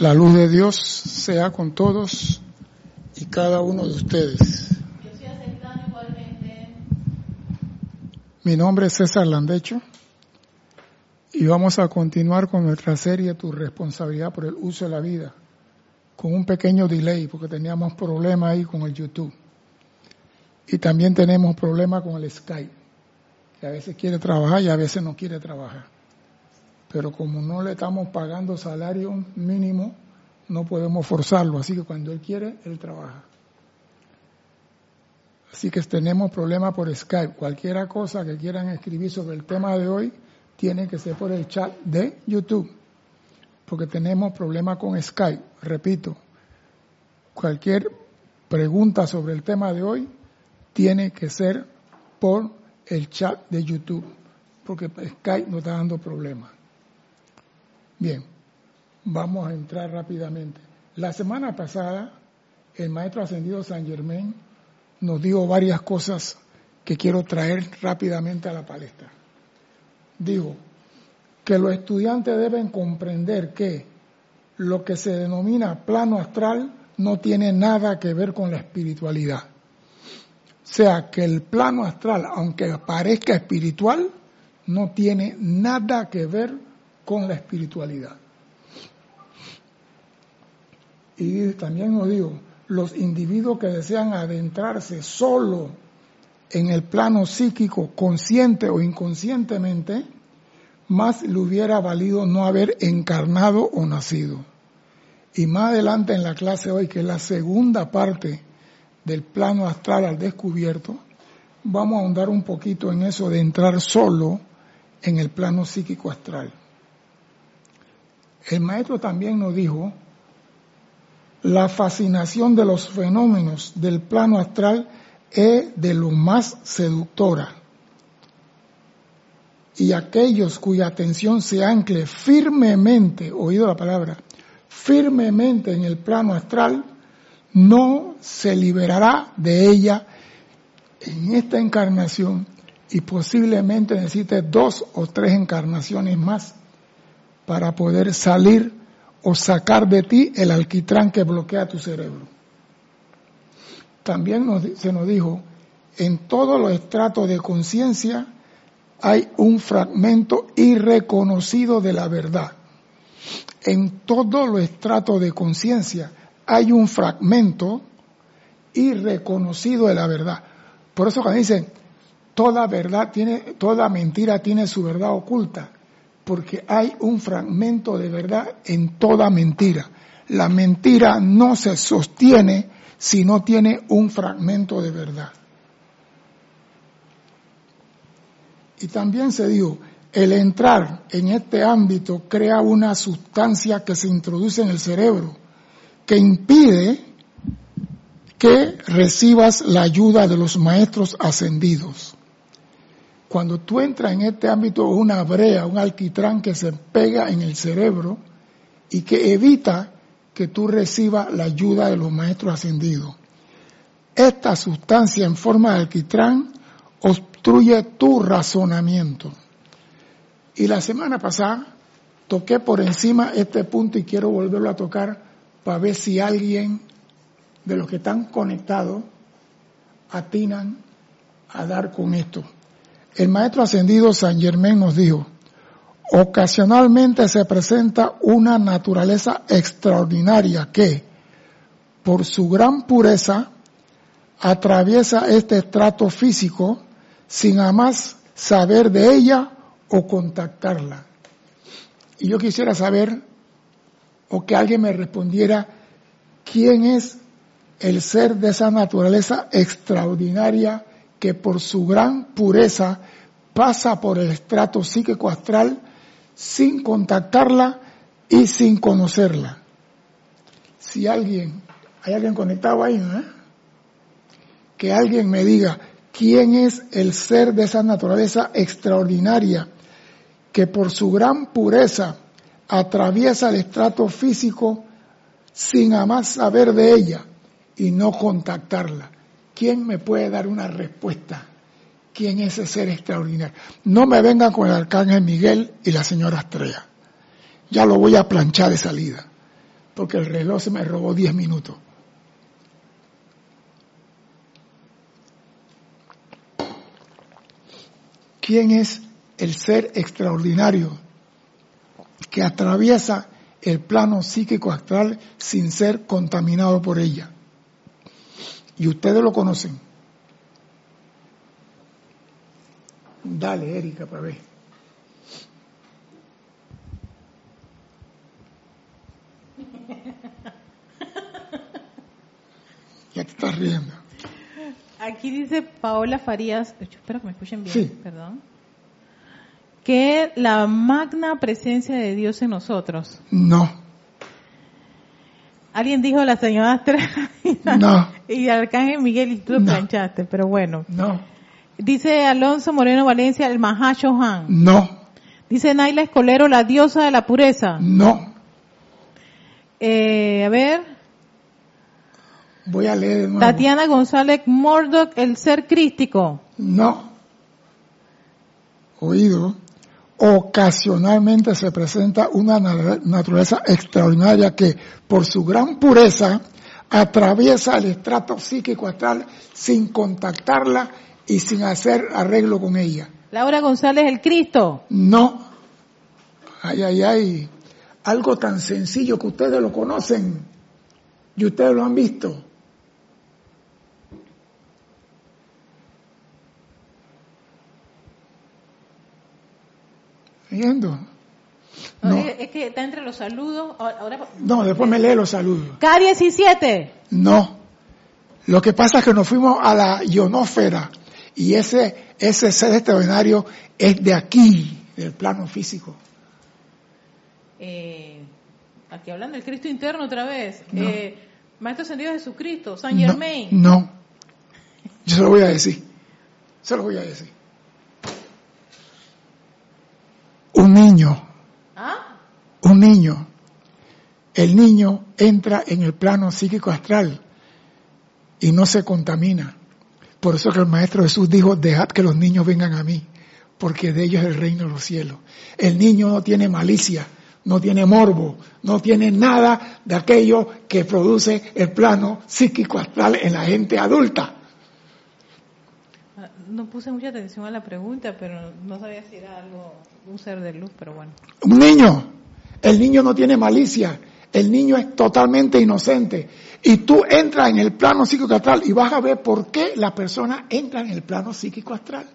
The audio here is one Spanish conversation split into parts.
La luz de Dios sea con todos y cada uno de ustedes. Mi nombre es César Landecho y vamos a continuar con nuestra serie Tu responsabilidad por el uso de la vida, con un pequeño delay porque teníamos problemas ahí con el YouTube. Y también tenemos problemas con el Skype, que a veces quiere trabajar y a veces no quiere trabajar pero como no le estamos pagando salario mínimo, no podemos forzarlo. Así que cuando él quiere, él trabaja. Así que tenemos problemas por Skype. Cualquier cosa que quieran escribir sobre el tema de hoy, tiene que ser por el chat de YouTube. Porque tenemos problemas con Skype. Repito, cualquier pregunta sobre el tema de hoy, tiene que ser por el chat de YouTube. Porque Skype nos está dando problemas. Bien, vamos a entrar rápidamente. La semana pasada, el maestro ascendido San Germain nos dijo varias cosas que quiero traer rápidamente a la palestra. Digo que los estudiantes deben comprender que lo que se denomina plano astral no tiene nada que ver con la espiritualidad. O sea, que el plano astral, aunque parezca espiritual, no tiene nada que ver con la espiritualidad. Y también nos digo, los individuos que desean adentrarse solo en el plano psíquico, consciente o inconscientemente, más le hubiera valido no haber encarnado o nacido. Y más adelante en la clase hoy, que es la segunda parte del plano astral al descubierto, vamos a ahondar un poquito en eso de entrar solo en el plano psíquico astral. El maestro también nos dijo, la fascinación de los fenómenos del plano astral es de lo más seductora. Y aquellos cuya atención se ancle firmemente, oído la palabra, firmemente en el plano astral, no se liberará de ella en esta encarnación y posiblemente necesite dos o tres encarnaciones más para poder salir o sacar de ti el alquitrán que bloquea tu cerebro. También se nos dijo, en todos los estratos de conciencia hay un fragmento irreconocido de la verdad. En todos los estratos de conciencia hay un fragmento irreconocido de la verdad. Por eso cuando dicen, toda verdad tiene, toda mentira tiene su verdad oculta porque hay un fragmento de verdad en toda mentira. La mentira no se sostiene si no tiene un fragmento de verdad. Y también se dijo, el entrar en este ámbito crea una sustancia que se introduce en el cerebro que impide que recibas la ayuda de los maestros ascendidos. Cuando tú entras en este ámbito, una brea, un alquitrán que se pega en el cerebro y que evita que tú recibas la ayuda de los maestros ascendidos. Esta sustancia en forma de alquitrán obstruye tu razonamiento. Y la semana pasada toqué por encima este punto y quiero volverlo a tocar para ver si alguien de los que están conectados atinan a dar con esto. El maestro ascendido San Germán nos dijo, ocasionalmente se presenta una naturaleza extraordinaria que, por su gran pureza, atraviesa este estrato físico sin jamás saber de ella o contactarla. Y yo quisiera saber, o que alguien me respondiera, quién es el ser de esa naturaleza extraordinaria que por su gran pureza pasa por el estrato psíquico astral sin contactarla y sin conocerla. Si alguien, hay alguien conectado ahí, ¿no? Que alguien me diga quién es el ser de esa naturaleza extraordinaria que por su gran pureza atraviesa el estrato físico sin jamás saber de ella y no contactarla. ¿Quién me puede dar una respuesta? ¿Quién es ese ser extraordinario? No me vengan con el arcángel Miguel y la señora Estrella. Ya lo voy a planchar de salida. porque el reloj se me robó 10 minutos. ¿Quién es el ser extraordinario que atraviesa el plano psíquico astral sin ser contaminado por ella? Y ustedes lo conocen. Dale, Erika, para ver. Ya te estás riendo. Aquí dice Paola Farías, espero que me escuchen bien, Sí. perdón, que la magna presencia de Dios en nosotros. No, Alguien dijo la señora Astral no, y Arcángel Miguel y tú lo No. planchaste, pero bueno. no, Dice Alonso Moreno Valencia, el Mahashohan. no, Dice Naila Escolero, la diosa de la pureza. no. Eh, a ver, Voy a leer de nuevo. Tatiana González Mordock, el ser crístico. No. Oído. Ocasionalmente se presenta una na- naturaleza extraordinaria que, por su gran pureza, atraviesa el estrato psíquico astral sin contactarla y sin hacer arreglo con ella. Laura González, el Cristo. No. Ay, ay, ay. Algo tan sencillo que ustedes lo conocen y ustedes lo han visto. No. Es, que está entre los saludos. Ahora, No, después me lee los saludos. K17. No. Lo que pasa es que nos fuimos a la ionósfera y ese, ese ser extraordinario es de aquí, del plano físico. Eh, aquí hablan del Cristo interno otra vez. No. Eh, Maestro Ascendido Jesucristo, San No, Germain. No. Yo se lo voy a decir. Se lo voy a decir. Un niño, ¿Ah? un niño, el niño entra en el plano psíquico astral y no se contamina. Por eso que el Maestro Jesús dijo, dejad que los niños vengan a mí, porque de ellos es el reino de los cielos. El niño no tiene malicia, no tiene morbo, no tiene nada de aquello que produce el plano psíquico astral en la gente adulta. No puse mucha atención a la pregunta, pero no sabía si era algo, un ser de luz, pero bueno. Un niño, el niño no tiene malicia, el niño es totalmente inocente. Y tú entras en el plano psíquico astral y vas a ver por qué la persona entra en el plano psíquico astral.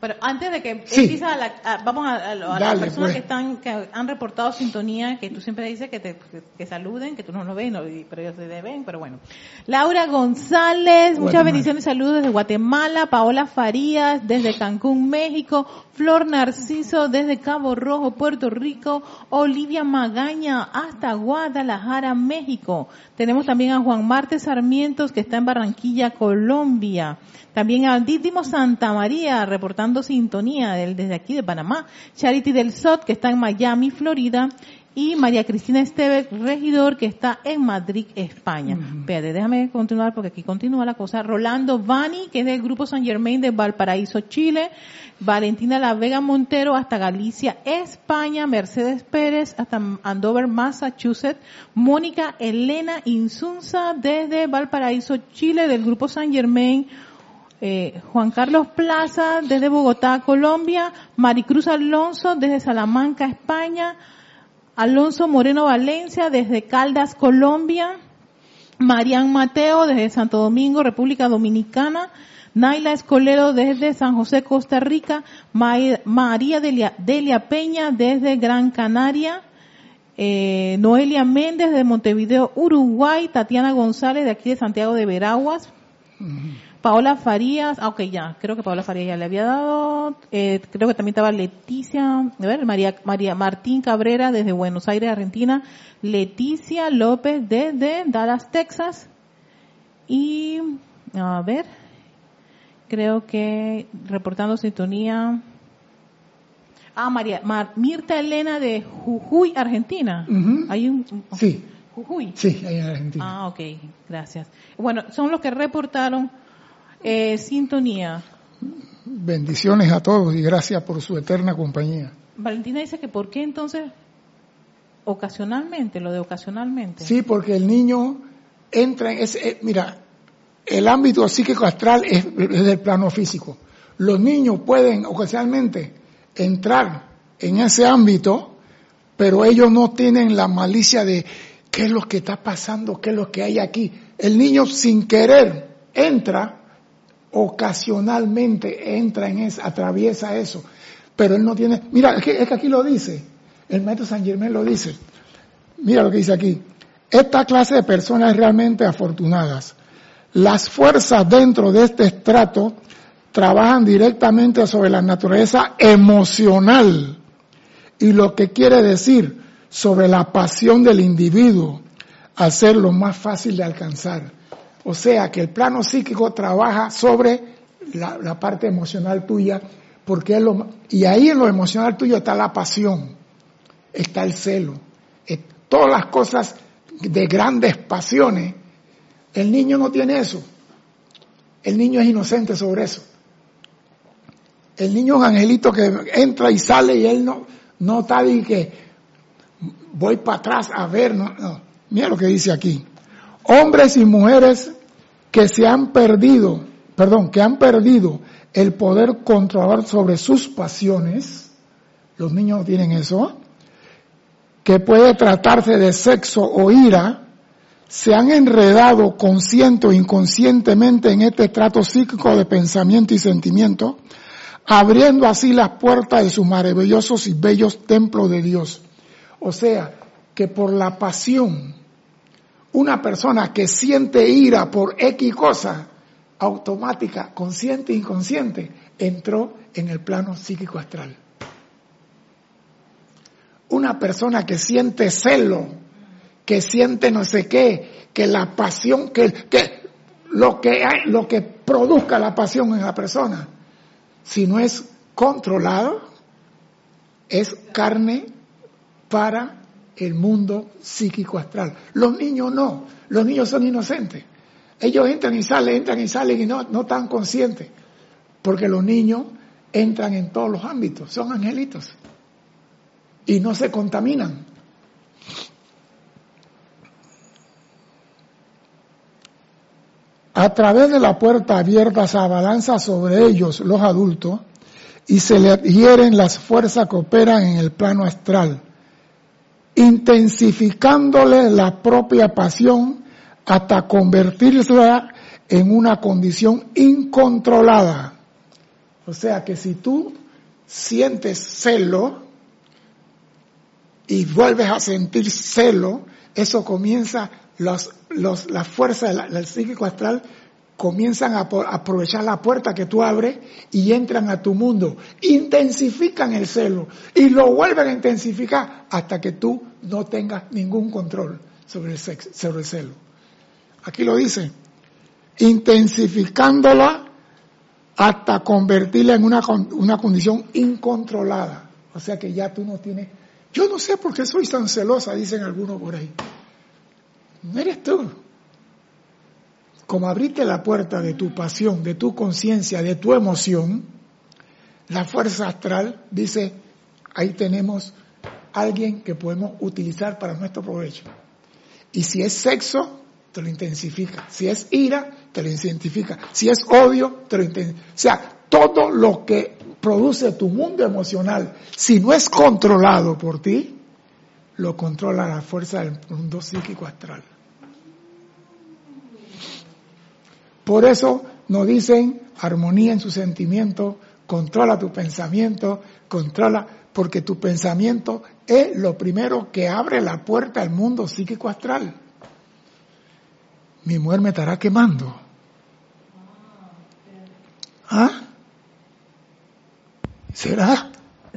Pero antes de que Sí. empieza a la- a- vamos a, a- a las personas pues. que están que han reportado sintonía, que tú siempre dices que te que saluden, que tú no lo ves, no, pero ellos se deben, pero bueno. Laura González, muchas bendiciones y saludos desde Guatemala, Paola Farías desde Cancún, México, Flor Narciso desde Cabo Rojo, Puerto Rico, Olivia Magaña hasta Guadalajara, México. Tenemos también a Juan Marte Sarmientos que está en Barranquilla, Colombia. También a Dídimo Santa María reportando sintonía del- desde aquí de Panamá. Charity del Sot que está en Miami, Florida. Y María Cristina Esteves, regidor, que está en Madrid, España. Espérate, déjame continuar porque aquí continúa la cosa. Rolando Vani, que es del Grupo San Germain de Valparaíso, Chile. Valentina La Vega Montero hasta Galicia, España. Mercedes Pérez hasta Andover, Massachusetts. Mónica Elena Insunza desde Valparaíso, Chile, del Grupo San Germain. Eh, Juan Carlos Plaza desde Bogotá, Colombia, Maricruz Alonso desde Salamanca, España, Alonso Moreno Valencia desde Caldas, Colombia, Marian Mateo desde Santo Domingo, República Dominicana, Naila Escolero desde San José, Costa Rica, Ma- María Delia, Delia Peña desde Gran Canaria, eh, Noelia Méndez de Montevideo, Uruguay, Tatiana González de aquí de Santiago de Veraguas, Paola Farías, ah, ok, ya, creo que Paola Farías ya le había dado, eh, creo que también estaba Leticia, a ver, María, María Martín Cabrera desde Buenos Aires, Argentina, Leticia López desde Dallas, Texas, y, a ver, creo que reportando sintonía, ah, María, Mar- Mirta Elena de Jujuy, Argentina, Ujú. hay un, Sí, Jujuy. sí, ahí en Argentina. Ah, ok, gracias. Bueno, son los que reportaron eh, sintonía. Bendiciones a todos y gracias por su eterna compañía. Valentina dice que ¿por qué entonces? ocasionalmente, lo de ocasionalmente. Sí, porque el niño entra en ese, eh, mira, el ámbito psíquico astral es, es del plano físico. Los niños pueden ocasionalmente entrar en ese ámbito, pero ellos no tienen la malicia de qué es lo que está pasando, qué es lo que hay aquí. El niño sin querer entra, ocasionalmente entra en eso, atraviesa eso, pero él no tiene, mira, es que, es que aquí lo dice, el maestro San Germán lo dice, mira lo que dice aquí, esta clase de personas realmente afortunadas. Las fuerzas dentro de este estrato trabajan directamente sobre la naturaleza emocional y lo que quiere decir sobre la pasión del individuo, hacerlo más fácil de alcanzar. O sea que el plano psíquico trabaja sobre la, parte emocional tuya, porque es lo, y ahí en lo emocional tuyo está la pasión, está el celo, todas las cosas de grandes pasiones. El niño no tiene eso. El niño es inocente sobre eso. El niño es un angelito que entra y sale y él no, no está de que voy para atrás a ver, no, no. Mira lo que dice aquí. Hombres y mujeres que se han perdido, perdón, que han perdido el poder controlar sobre sus pasiones, los niños tienen eso, que puede tratarse de sexo o ira, se han enredado consciente o inconscientemente en este trato psíquico de pensamiento y sentimiento, abriendo así las puertas de sus maravillosos y bellos templos de Dios. O sea, que por la pasión, una persona que siente ira por X cosa, automática, consciente e inconsciente, entró en el plano psíquico astral. Una persona que siente celo, que siente no sé qué, que la pasión, que, que lo que hay, lo que produzca la pasión en la persona, si no es controlado, es carne para el mundo psíquico astral. Los niños no, los niños son inocentes. Ellos entran y salen, entran y salen y no, no están conscientes, porque los niños entran en todos los ámbitos, son angelitos y no se contaminan. A través de la puerta abierta se abalanza sobre ellos los adultos y se le adhieren las fuerzas que operan en el plano astral intensificándole la propia pasión hasta convertirse en una condición incontrolada. O sea que si tú sientes celo y vuelves a sentir celo, eso comienza, los, las fuerzas del psíquico astral comienzan a, aprovechar la puerta que tú abres y entran a tu mundo, intensifican el celo y lo vuelven a intensificar hasta que tú no tengas ningún control sobre el, sobre el celo. Aquí lo dice, intensificándola hasta convertirla en una, una condición incontrolada. O sea que ya tú no tienes, yo no sé por qué soy tan celosa, dicen algunos por ahí. No eres tú como abriste la puerta de tu pasión, de tu conciencia, de tu emoción, la fuerza astral dice, ahí tenemos alguien que podemos utilizar para nuestro provecho. Y si es sexo, te lo intensifica. Si es ira, te lo intensifica. Si es odio, te lo intensifica. O sea, todo lo que produce tu mundo emocional, si no es controlado por ti, lo controla la fuerza del mundo psíquico astral. Por eso nos dicen armonía en su sentimiento, controla tu pensamiento, controla, porque tu pensamiento es lo primero que abre la puerta al mundo psíquico astral. Mi mujer me estará quemando. ¿Ah? ¿Será?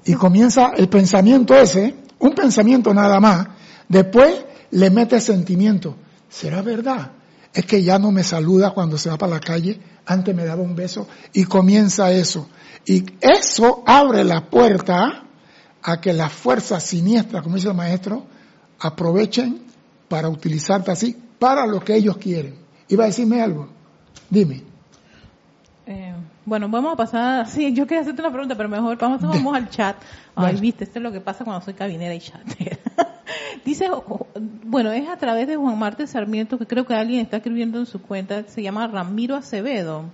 Y comienza el pensamiento ese, un pensamiento nada más, después le mete sentimiento. ¿Será verdad? Es que ya no me saluda cuando se va para la calle, antes me daba un beso y comienza eso. Y eso abre la puerta a que las fuerzas siniestras, como dice el maestro, aprovechen para utilizarte así para lo que ellos quieren. Iba a decirme algo. Dime. Bueno, vamos a pasar, sí, yo quería hacerte una pregunta, pero mejor vamos, vamos al chat. Ay, viste, esto es lo que pasa cuando soy cabinera y chat. Dice, bueno, es a través de Juan Marte Sarmiento, que creo que alguien está escribiendo en su cuenta, se llama Ramiro Acevedo.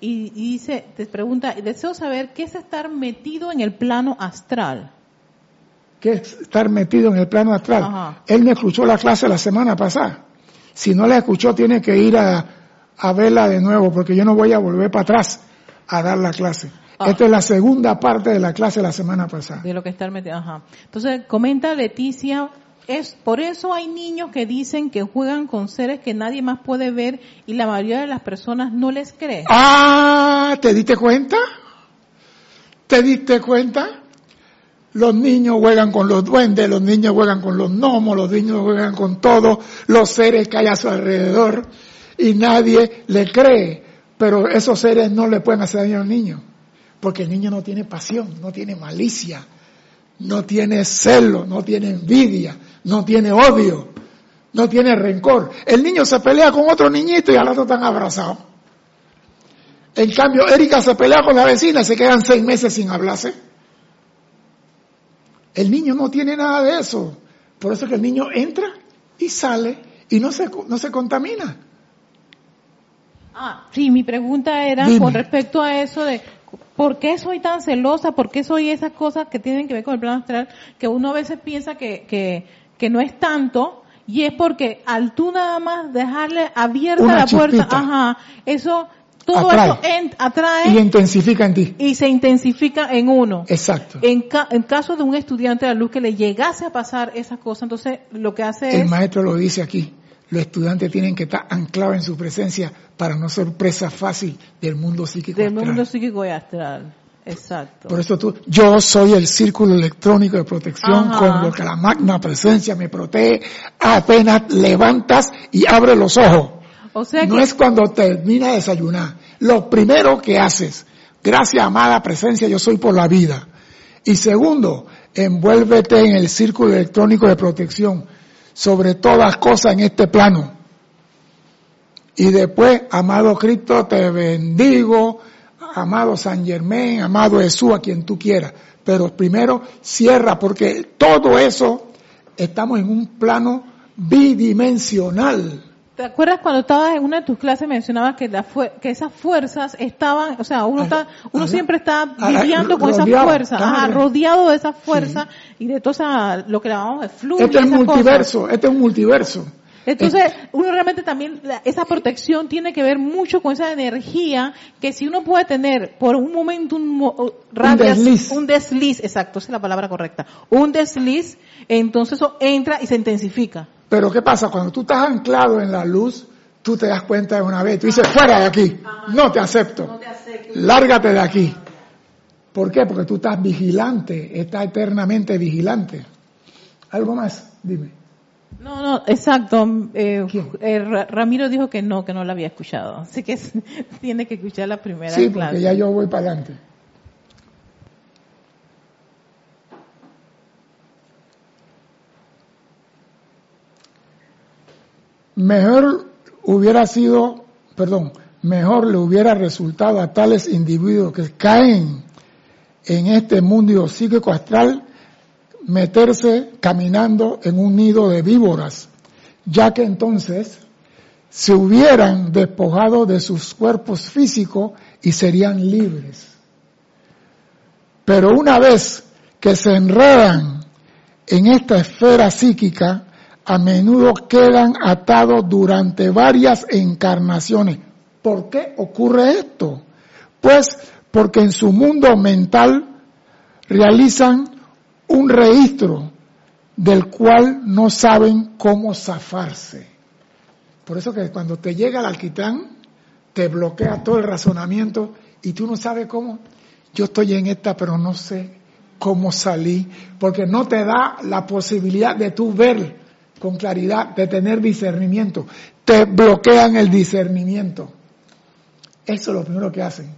Y, y dice, te pregunta, deseo saber qué es estar metido en el plano astral. que es estar metido en el plano astral. Ajá. Él me escuchó la clase la semana pasada. Si no la escuchó, tiene que ir a, a verla de nuevo, porque yo no voy a volver para atrás a dar la clase. Ah. Esta es la segunda parte de la clase la semana pasada. De lo que estar metido, ajá. Entonces, comenta Leticia, es por eso hay niños que dicen que juegan con seres que nadie más puede ver y la mayoría de las personas no les cree. Ah, ¿te diste cuenta? ¿Te diste cuenta? Los niños juegan con los duendes, los niños juegan con los gnomos, los niños juegan con todos los seres que hay a su alrededor y nadie le cree. Pero esos seres no le pueden hacer daño al niño, porque el niño no tiene pasión, no tiene malicia, no tiene celo, no tiene envidia, no tiene odio, no tiene rencor. El niño se pelea con otro niñito y al otro están abrazados. En cambio, Erika se pelea con la vecina y se quedan seis meses sin hablarse. El niño no tiene nada de eso. Por eso que el niño entra y sale y no se, no se contamina. Ah, sí, mi pregunta era Dime. con respecto a eso de ¿por qué soy tan celosa? ¿Por qué soy esas cosas que tienen que ver con el plano astral? Que uno a veces piensa que, que, que no es tanto y es porque al tú nada más dejarle abierta Una la puerta, chispita. ajá, eso, todo Atrae. eso en- atrae Y intensifica en ti. y se intensifica en uno. Exacto. En, ca- en caso de un estudiante de la luz que le llegase a pasar esas cosas, entonces lo que hace El es... maestro lo dice aquí. Los estudiantes tienen que estar anclados en su presencia para no ser presa fácil del mundo psíquico. Del astral. mundo psíquico y astral. Exacto. Por eso tú, yo soy el círculo electrónico de protección Ajá. con lo que la magna presencia me protege apenas levantas y abres los ojos. O sea no que es cuando termina de desayunar. Lo primero que haces, gracias amada presencia, yo soy por la vida. Y segundo, envuélvete en el círculo electrónico de protección sobre todas cosas en este plano. Y después, amado Cristo, te bendigo, amado San Germán, amado Jesús, a quien tú quieras. Pero primero cierra, porque todo eso estamos en un plano bidimensional. ¿Te acuerdas cuando estabas en una de tus clases mencionabas que, la que esas fuerzas estaban, o sea, uno está, uno ajá. siempre está Ajá, viviendo con esas fuerzas, ajá, rodeado de esas fuerzas y de todo esa, lo que llamamos de flujo. Este es multiverso, este es un multiverso. Entonces, uno realmente también, la- esa protección tiene que ver mucho con esa energía que si uno puede tener por un momento un, mo- radias- desliz. un desliz, exacto, esa es la palabra correcta, un desliz, entonces eso entra y se intensifica. Pero ¿qué pasa? Cuando tú estás anclado en la luz, tú te das cuenta de una vez, tú dices, fuera de aquí, no te acepto, lárgate de aquí. ¿Por qué? Porque tú estás vigilante, estás eternamente vigilante. ¿Algo más? Dime. No, no, exacto. Eh, eh, Ra- Ramiro dijo que no, que no la había escuchado. Así que tiene que escuchar la primera Sí, clase. porque ya yo voy para adelante. Mejor hubiera sido, perdón, mejor le hubiera resultado a tales individuos que caen en este mundo psíquico astral meterse caminando en un nido de víboras, ya que entonces se hubieran despojado de sus cuerpos físicos y serían libres. Pero una vez que se enredan en esta esfera psíquica, a menudo quedan atados durante varias encarnaciones. ¿Por qué ocurre esto? Pues porque en su mundo mental realizan un registro del cual no saben cómo zafarse. Por eso que cuando te llega el alquitrán, te bloquea todo el razonamiento y tú no sabes cómo. Yo estoy en esta, pero no sé cómo salí, porque no te da la posibilidad de tú ver con claridad, de tener discernimiento. Te bloquean el discernimiento. Eso es lo primero que hacen.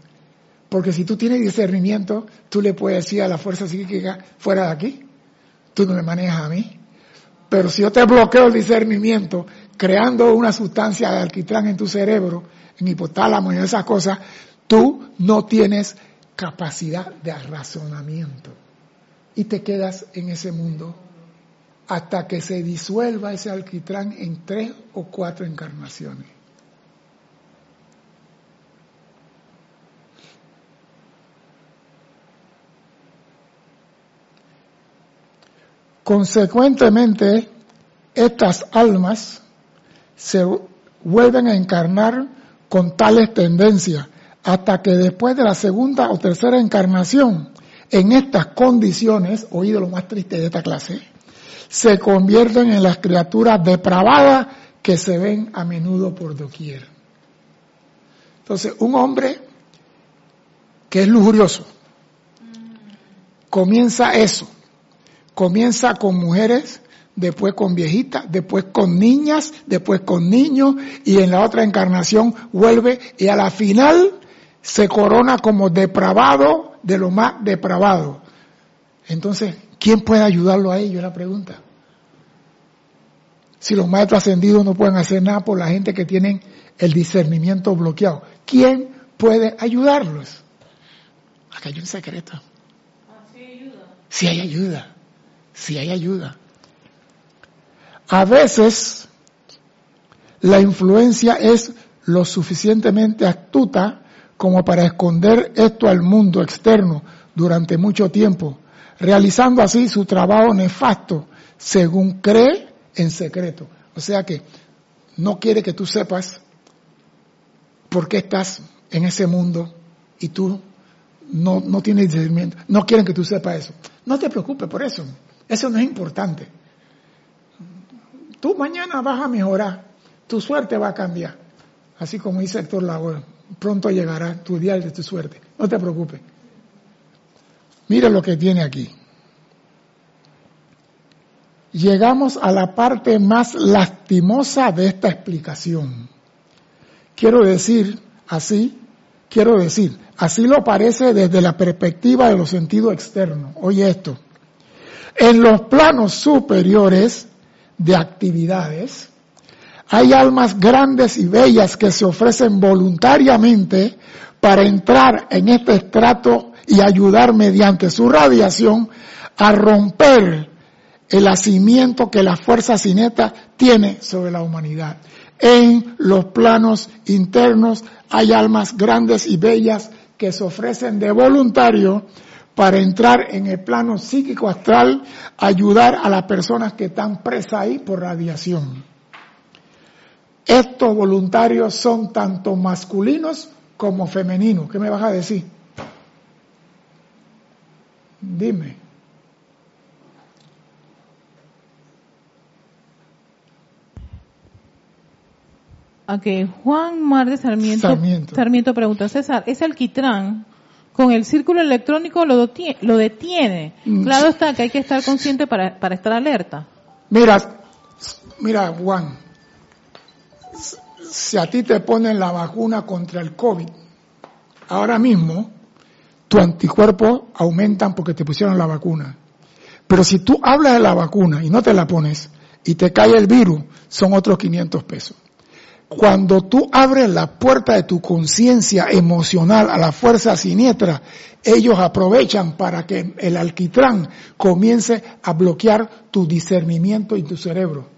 Porque si tú tienes discernimiento, tú le puedes decir a la fuerza psíquica, fuera de aquí, tú no me manejas a mí. Pero si yo te bloqueo el discernimiento, creando una sustancia de alquitrán en tu cerebro, en hipotálamo y esas cosas, tú no tienes capacidad de razonamiento y te quedas en ese mundo hasta que se disuelva ese alquitrán en tres o cuatro encarnaciones. Consecuentemente, estas almas se vuelven a encarnar con tales tendencias hasta que después de la segunda o tercera encarnación, en estas condiciones, oído lo más triste de esta clase, se convierten en las criaturas depravadas que se ven a menudo por doquier. Entonces, un hombre que es lujurioso, comienza eso, comienza con mujeres, después con viejitas, después con niñas, después con niños y en la otra encarnación vuelve y a la final se corona como depravado de lo más depravado. Entonces, ¿quién puede ayudarlo a ello? la pregunta. Si los maestros ascendidos no pueden hacer nada por la gente que tienen el discernimiento bloqueado, ¿quién puede ayudarlos? Acá hay un secreto. Si hay ayuda si hay ayuda. A veces la influencia es lo suficientemente astuta como para esconder esto al mundo externo durante mucho tiempo, realizando así su trabajo nefasto según cree en secreto. O sea que no quiere que tú sepas por qué estás en ese mundo y tú no, no tienes discernimiento. No quieren que tú sepas eso. No te preocupes por eso. Eso no es importante. Tú mañana vas a mejorar, tu suerte va a cambiar. Así como dice Héctor Lagos, pronto llegará tu día de tu suerte. No te preocupes. Mira lo que tiene aquí. Llegamos a la parte más lastimosa de esta explicación. Quiero decir así, quiero decir, así lo parece desde la perspectiva de los sentidos externos. Oye esto. En los planos superiores de actividades, hay almas grandes y bellas que se ofrecen voluntariamente para entrar en este estrato y ayudar mediante su radiación a romper el hacimiento que la fuerza cineta tiene sobre la humanidad. En los planos internos hay almas grandes y bellas que se ofrecen de voluntario para entrar en el plano psíquico astral, ayudar a las personas que están presas ahí por radiación. Estos voluntarios son tanto masculinos como femeninos. ¿Qué me vas a decir? Dime. Ok, Juan Mar de Sarmiento, Sarmiento. Sarmiento pregunta, César, ¿es alquitrán con el círculo electrónico lo, detiene. Lo detiene. Mm. Claro está que hay que estar consciente para, para estar alerta. Mira, mira, Juan, si a ti te ponen la vacuna contra el COVID, ahora mismo tu anticuerpos aumentan porque te pusieron la vacuna. Pero si tú hablas de la vacuna y no te la pones y te cae el virus, son otros 500 pesos. Cuando tú abres la puerta de tu conciencia emocional a la fuerza siniestra, ellos aprovechan para que el alquitrán comience a bloquear tu discernimiento y tu cerebro.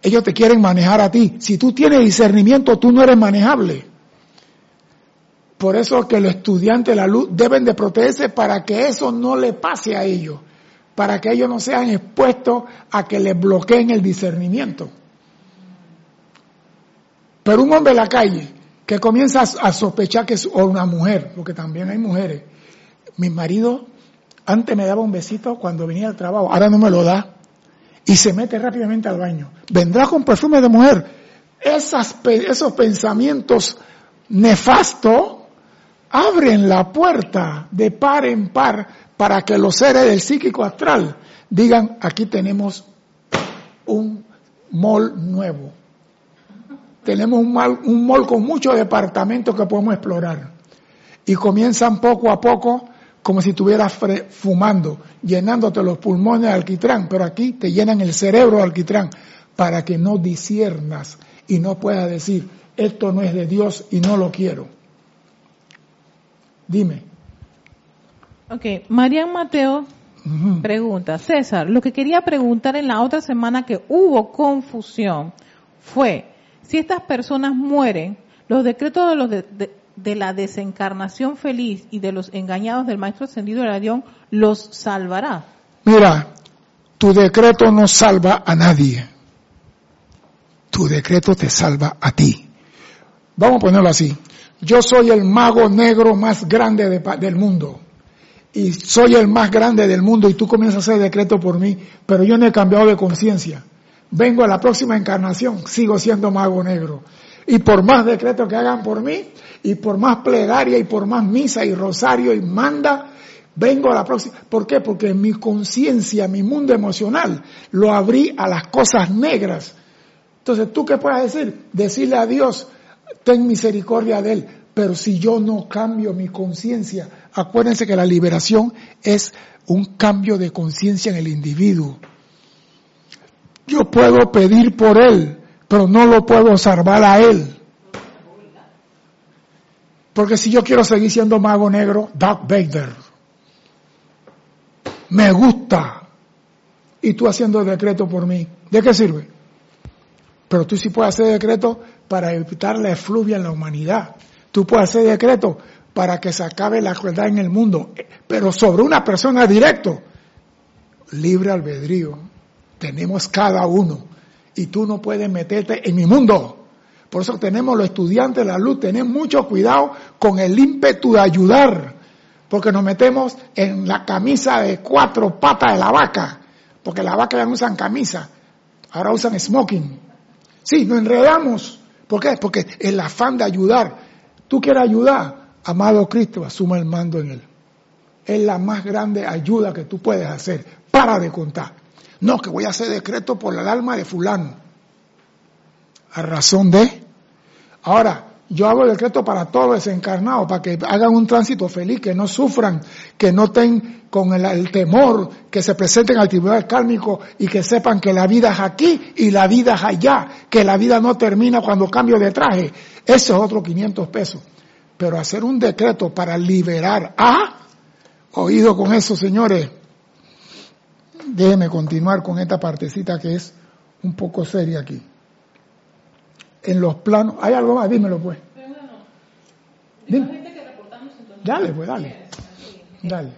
Ellos te quieren manejar a ti. Si tú tienes discernimiento, tú no eres manejable. Por eso que los estudiantes de la luz deben de protegerse para que eso no le pase a ellos, para que ellos no sean expuestos a que les bloqueen el discernimiento. Pero un hombre en la calle que comienza a sospechar que es una mujer, porque también hay mujeres. Mi marido antes me daba un besito cuando venía al trabajo, ahora no me lo da. Y se mete rápidamente al baño. Vendrá con perfume de mujer. Esas, esos pensamientos nefastos abren la puerta de par en par para que los seres del psíquico astral digan, aquí tenemos un mol nuevo tenemos un, mal, un mall con muchos departamentos que podemos explorar. Y comienzan poco a poco como si estuvieras fumando, llenándote los pulmones de alquitrán, pero aquí te llenan el cerebro de alquitrán para que no disiernas y no puedas decir, esto no es de Dios y no lo quiero. Dime. Ok, Marian Mateo pregunta, César, lo que quería preguntar en la otra semana que hubo confusión fue, si estas personas mueren, los decretos de, los de, la desencarnación feliz y de los engañados del Maestro Ascendido de Dios los salvará. Mira, tu decreto no salva a nadie. Tu decreto te salva a ti. Vamos a ponerlo así. Yo soy el mago negro más grande del mundo. Y soy el más grande del mundo y tú comienzas a hacer decreto por mí, pero yo no he cambiado de conciencia. Vengo a la próxima encarnación, sigo siendo mago negro. Y por más decretos que hagan por mí, y por más plegaria, y por más misa y rosario y manda, vengo a la próxima. ¿Por qué? Porque mi conciencia, mi mundo emocional, lo abrí a las cosas negras. Entonces, ¿tú qué puedes decir? Decirle a Dios, ten misericordia de él. Pero si yo no cambio mi conciencia, acuérdense que la liberación es un cambio de conciencia en el individuo. Yo puedo pedir por él, pero no lo puedo salvar a él. Porque si yo quiero seguir siendo mago negro, Dark Vader, me gusta, y tú haciendo decreto por mí, ¿de qué sirve? Pero tú sí puedes hacer decreto para evitar la efluvia en la humanidad. Tú puedes hacer decreto para que se acabe la crueldad en el mundo, pero sobre una persona directo, libre albedrío, tenemos cada uno, y tú no puedes meterte en mi mundo. Por eso tenemos los estudiantes de la luz, tenemos mucho cuidado con el ímpetu de ayudar, porque nos metemos en la camisa de cuatro patas de la vaca, porque la vaca ya no usan camisa, ahora usan smoking. Sí, nos enredamos. ¿Por qué? Porque el afán de ayudar. Tú quieres ayudar, amado Cristo, asuma el mando en él. Es la más grande ayuda que tú puedes hacer. Para de contar. No, que voy a hacer decreto por el alma de fulano. A razón de. Ahora, yo hago decreto para todos los desencarnados, para que hagan un tránsito feliz, que no sufran, que no estén con el, temor, que se presenten al tribunal kármico y que sepan que la vida es aquí y la vida es allá, que la vida no termina cuando cambio de traje. Eso es otro 500 pesos. Pero hacer un decreto para liberar a, oído con eso, señores, déjenme continuar con esta partecita que es un poco seria aquí en los planos. ¿Hay algo más? Dímelo pues. Dale, pues, dale. Dale.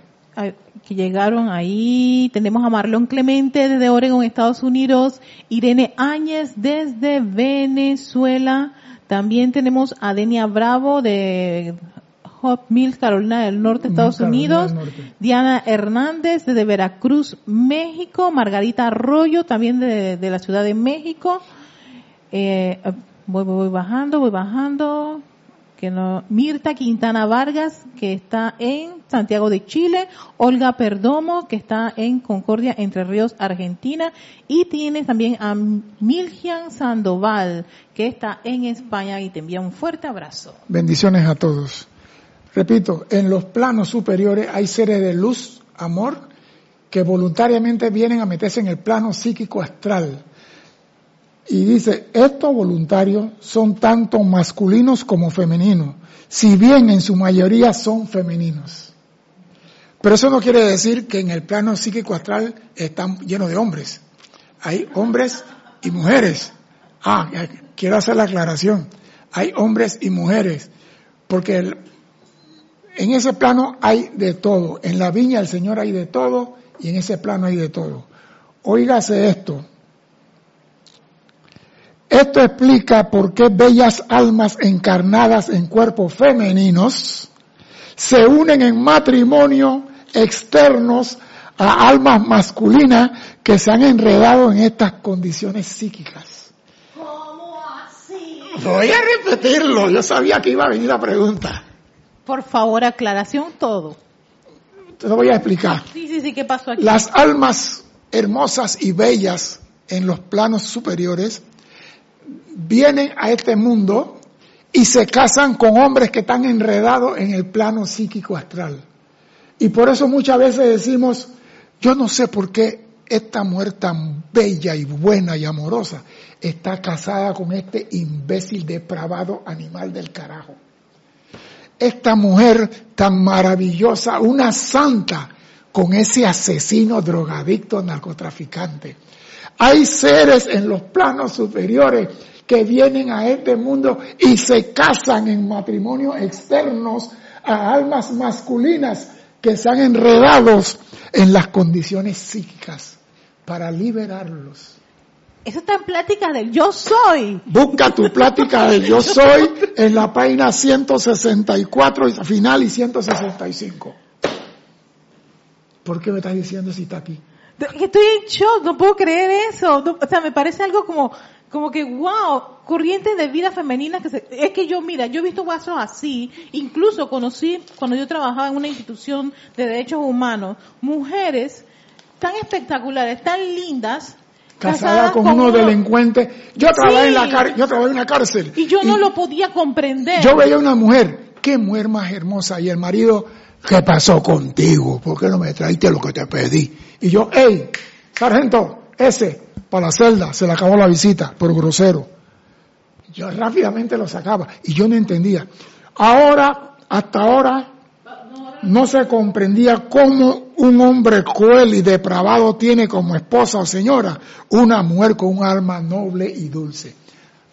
Que llegaron ahí, tenemos a Marlon Clemente desde Oregon, Estados Unidos, Irene Áñez desde Venezuela, también tenemos a Denia Bravo de Hot Mills, Carolina del Norte, Estados Unidos. Diana Hernández desde Veracruz, México. Margarita Arroyo también de, de la Ciudad de México. Eh, Voy, voy bajando, voy bajando. Que no, Mirta Quintana Vargas, que está en Santiago de Chile, Olga Perdomo, que está en Concordia, Entre Ríos, Argentina, y tienes también a Milgian Sandoval, que está en España, y te envía un fuerte abrazo. Bendiciones a todos. Repito, en los planos superiores hay seres de luz, amor, que voluntariamente vienen a meterse en el plano psíquico astral y dice, estos voluntarios son tanto masculinos como femeninos, si bien en su mayoría son femeninos. Pero eso no quiere decir que en el plano psíquico astral están llenos de hombres. Hay hombres y mujeres. Ah, quiero hacer la aclaración. Hay hombres y mujeres. Porque en ese plano hay de todo. En la viña del Señor hay de todo y en ese plano hay de todo. Óigase esto. Esto explica por qué bellas almas encarnadas en cuerpos femeninos se unen en matrimonio externos a almas masculinas que se han enredado en estas condiciones psíquicas. ¿Cómo así? Voy a repetirlo, yo sabía que iba a venir la pregunta. Por favor, aclaración todo. Te lo voy a explicar. Sí, sí, sí, ¿qué pasó aquí? Las almas hermosas y bellas en los planos superiores vienen a este mundo y se casan con hombres que están enredados en el plano psíquico astral. Y por eso muchas veces decimos, yo no sé por qué esta mujer tan bella y buena y amorosa está casada con este imbécil depravado animal del carajo. esta mujer tan maravillosa, una santa, con ese asesino, drogadicto, narcotraficante? Hay seres en los planos superiores que vienen a este mundo y se casan en matrimonios externos a almas masculinas que se han enredado en las condiciones psíquicas para liberarlos. Eso está en plática del yo soy. Busca tu plática del yo soy en la página 164 final y 165. ¿Por qué me estás diciendo si está aquí? Estoy en shock, no puedo creer eso. o sea, me parece algo como, como que, wow, corrientes de vida femenina que se, es que yo, mira, yo he visto casos así, incluso conocí, cuando yo trabajaba en una institución de derechos humanos, mujeres tan espectaculares, tan lindas, casada con, unos delincuentes. Yo trabajé en la yo trabajé en una cárcel. Y yo no lo podía comprender. Yo veía una mujer, qué mujer más hermosa, y el marido, ¿qué pasó contigo? ¿Por qué no me traiste lo que te pedí? Y yo, hey, sargento, ese, para la celda, se le acabó la visita, por grosero. Yo rápidamente lo sacaba y yo no entendía. Ahora, hasta ahora, no se comprendía cómo un hombre cruel y depravado tiene como esposa o señora una mujer con un alma noble y dulce.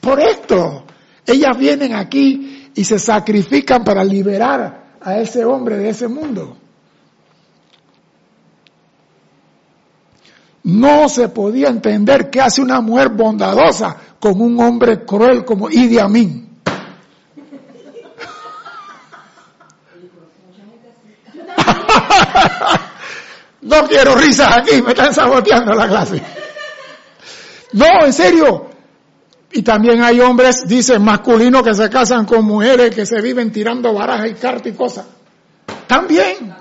Por esto, ellas vienen aquí y se sacrifican para liberar a ese hombre de ese mundo. No se podía entender qué hace una mujer bondadosa con un hombre cruel como Idi Amin. No quiero risas aquí, me están saboteando la clase. No, en serio. Y también hay hombres, dicen, masculinos que se casan con mujeres que se viven tirando barajas y cartas y cosas. También.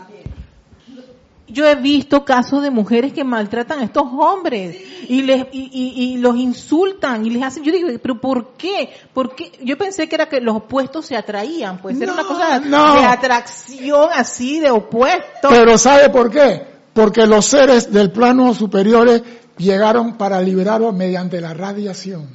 Yo he visto casos de mujeres que maltratan a estos hombres y les y, los insultan y les hacen. Yo digo, pero ¿por qué? Porque yo pensé que era que los opuestos se atraían, pues era una cosa de atracción así de opuestos. Pero ¿sabe por qué? porque los seres del plano superiores llegaron para liberarlos mediante la radiación,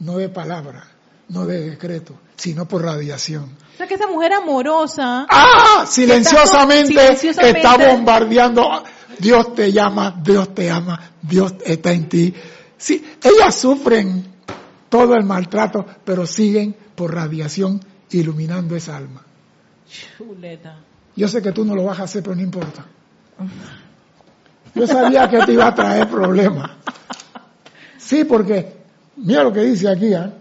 no de palabra, no de decreto, sino por radiación. O sea que esa mujer amorosa. ¡Ah! Silenciosamente, está, bombardeando. Dios te llama, Dios te ama, Dios está en ti. Sí, ellas sufren todo el maltrato, pero siguen por radiación iluminando esa alma. Chuleta. Yo sé que tú no lo vas a hacer, pero no importa. Yo sabía que te iba a traer problemas. Sí, porque, mira lo que dice aquí, ¿eh?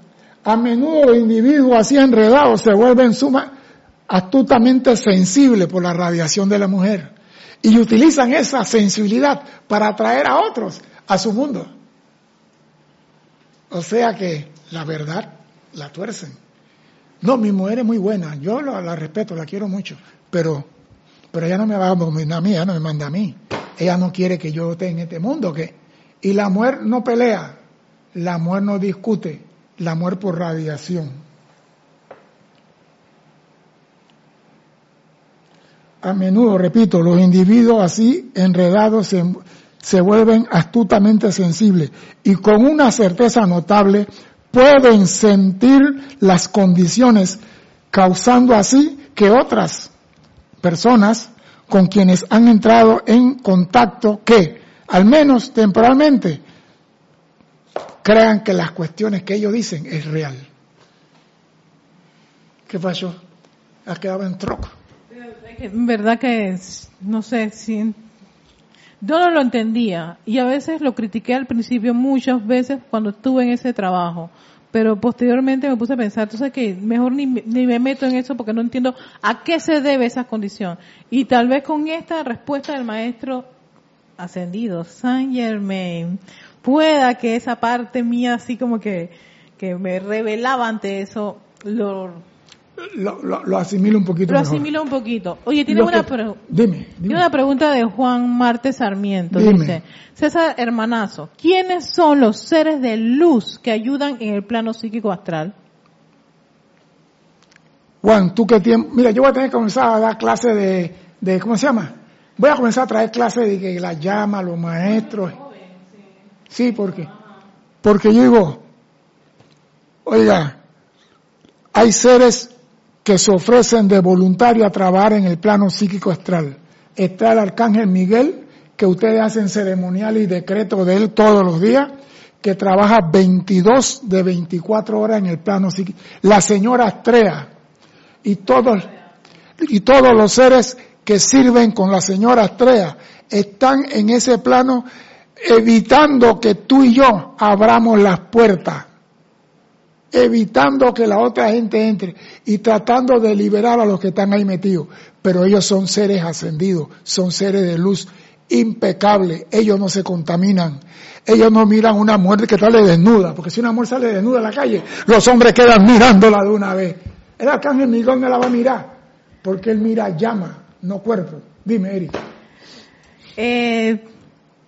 a menudo los individuos así enredados se vuelven suma, astutamente sensibles por la radiación de la mujer y utilizan esa sensibilidad para atraer a otros a su mundo. O sea que la verdad la tuercen. No, mi mujer es muy buena, yo la, respeto, la quiero mucho, pero, pero ella no me va a mandar a mí, ella no me manda a mí. Ella no quiere que yo esté en este mundo, ¿qué? Y la mujer no pelea, la mujer no discute, la mujer por radiación. A menudo, repito, los individuos así enredados se, se vuelven astutamente sensibles y con una certeza notable pueden sentir las condiciones causando así que otras personas con quienes han entrado en contacto que, al menos temporalmente, crean que las cuestiones que ellos dicen es real. ¿Qué pasó? Has quedado en troco. Verdad que, no sé, si yo no lo entendía y a veces lo critiqué al principio muchas veces cuando estuve en ese trabajo pero posteriormente me puse a pensar, entonces que mejor ni, ni, me meto en eso porque no entiendo a qué se debe esa condición. Y tal vez con esta respuesta del maestro ascendido, Saint Germain, pueda que esa parte mía así como que, que me revelaba ante eso, lo, lo, lo, asimilo un poquito. Lo asimilo un poquito. Oye, tiene una, dime, tiene una pregunta de Juan Marte Sarmiento. Dice, César Hermanazo, ¿quiénes son los seres de luz que ayudan en el plano psíquico astral? Juan, tú qué tiempo, mira, yo voy a tener que comenzar a dar clase de, de, ¿cómo se llama? Voy a comenzar a traer clases de que la llama, los maestros. Sí, porque, porque yo digo, oiga, hay seres que se ofrecen de voluntario a trabajar en el plano psíquico astral. Está el arcángel Miguel, que ustedes hacen ceremonial y decreto de él todos los días, que trabaja 22 de 24 horas en el plano psíquico. La señora Astrea y todos, y todos los seres que sirven con la señora Astrea están en ese plano evitando que tú y yo abramos las puertas evitando que la otra gente entre y tratando de liberar a los que están ahí metidos. Pero ellos son seres ascendidos, son seres de luz impecables, ellos no se contaminan, ellos no miran una muerte que sale desnuda, porque si una mujer sale desnuda a la calle, los hombres quedan mirándola de una vez. El arcángel Miguel no la va a mirar, porque él mira llama, no cuerpo. Dime, Erika. Eh,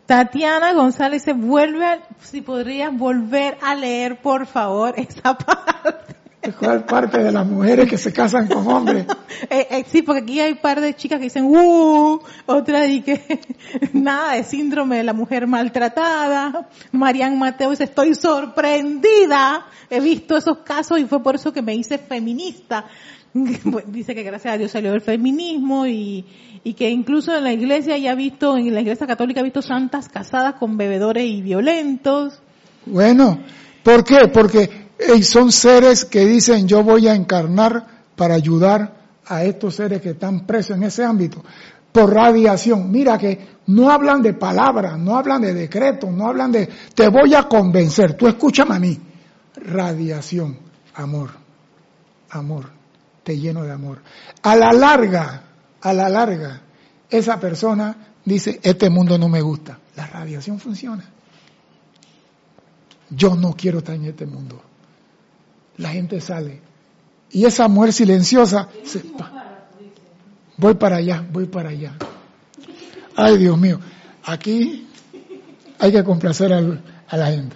Tatiana González se vuelve, si podrías volver a leer, por favor, esa parte. ¿Cuál parte de las mujeres que se casan con hombres? Eh, eh, sí, porque aquí hay un par de chicas que dicen, ¡uh! Otra y que nada de síndrome de la mujer maltratada. Marian Mateo dice, estoy sorprendida. He visto esos casos y fue por eso que me hice feminista. dice que gracias a Dios salió el feminismo y, y que incluso en la iglesia ya ha visto, en la iglesia católica ha visto santas casadas con bebedores y violentos. Bueno, ¿por qué? Porque son seres que dicen yo voy a encarnar para ayudar a estos seres que están presos en ese ámbito por radiación. Mira que no hablan de palabras, no hablan de decretos, no hablan de te voy a convencer, tú escúchame a mí. Radiación, amor, amor, te lleno de amor. A la larga, a la larga, esa persona dice, este mundo no me gusta. La radiación funciona. Yo no quiero estar en este mundo. La gente sale. Y esa mujer silenciosa, se, voy para allá, voy para allá. Ay, Dios mío, aquí hay que complacer a la gente.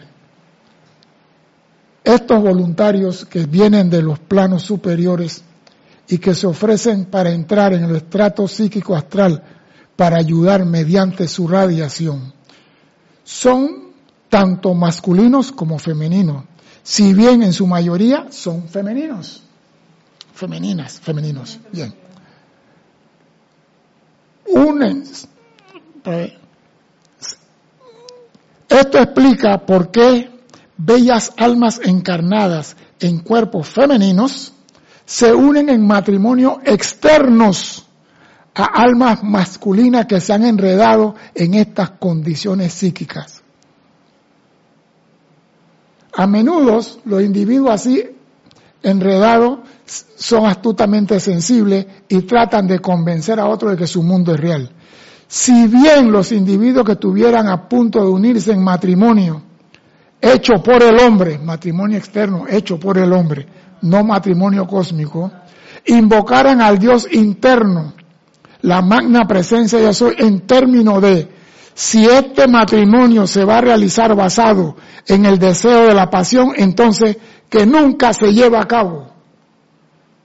Estos voluntarios que vienen de los planos superiores y que se ofrecen para entrar en el estrato psíquico astral para ayudar mediante su radiación. Son tanto masculinos como femeninos, si bien en su mayoría son femeninos. Femeninas, femeninos. Bien. Unen. Esto explica por qué bellas almas encarnadas en cuerpos femeninos se unen en matrimonio externos a almas masculinas que se han enredado en estas condiciones psíquicas. A menudo los individuos así enredados son astutamente sensibles y tratan de convencer a otros de que su mundo es real. Si bien los individuos que estuvieran a punto de unirse en matrimonio, hecho por el hombre, matrimonio externo, hecho por el hombre, no matrimonio cósmico, invocaran al Dios interno, la magna presencia de Dios en términos de si este matrimonio se va a realizar basado en el deseo de la pasión, entonces que nunca se lleva a cabo.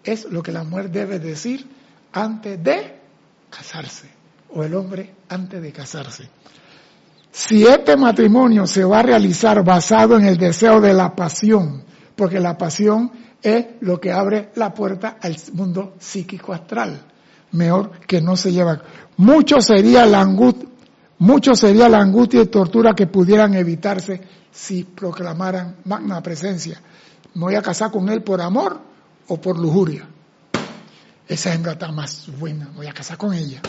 Es lo que la mujer debe decir antes de casarse, o el hombre antes de casarse. Si este matrimonio se va a realizar basado en el deseo de la pasión, porque la pasión es lo que abre la puerta al mundo psíquico astral. Mejor que no se lleva. Mucho sería la angustia, mucho sería la angustia y tortura que pudieran evitarse si proclamaran magna presencia. Me voy a casar con él por amor o por lujuria. Esa hembra está más buena, voy a casar con ella.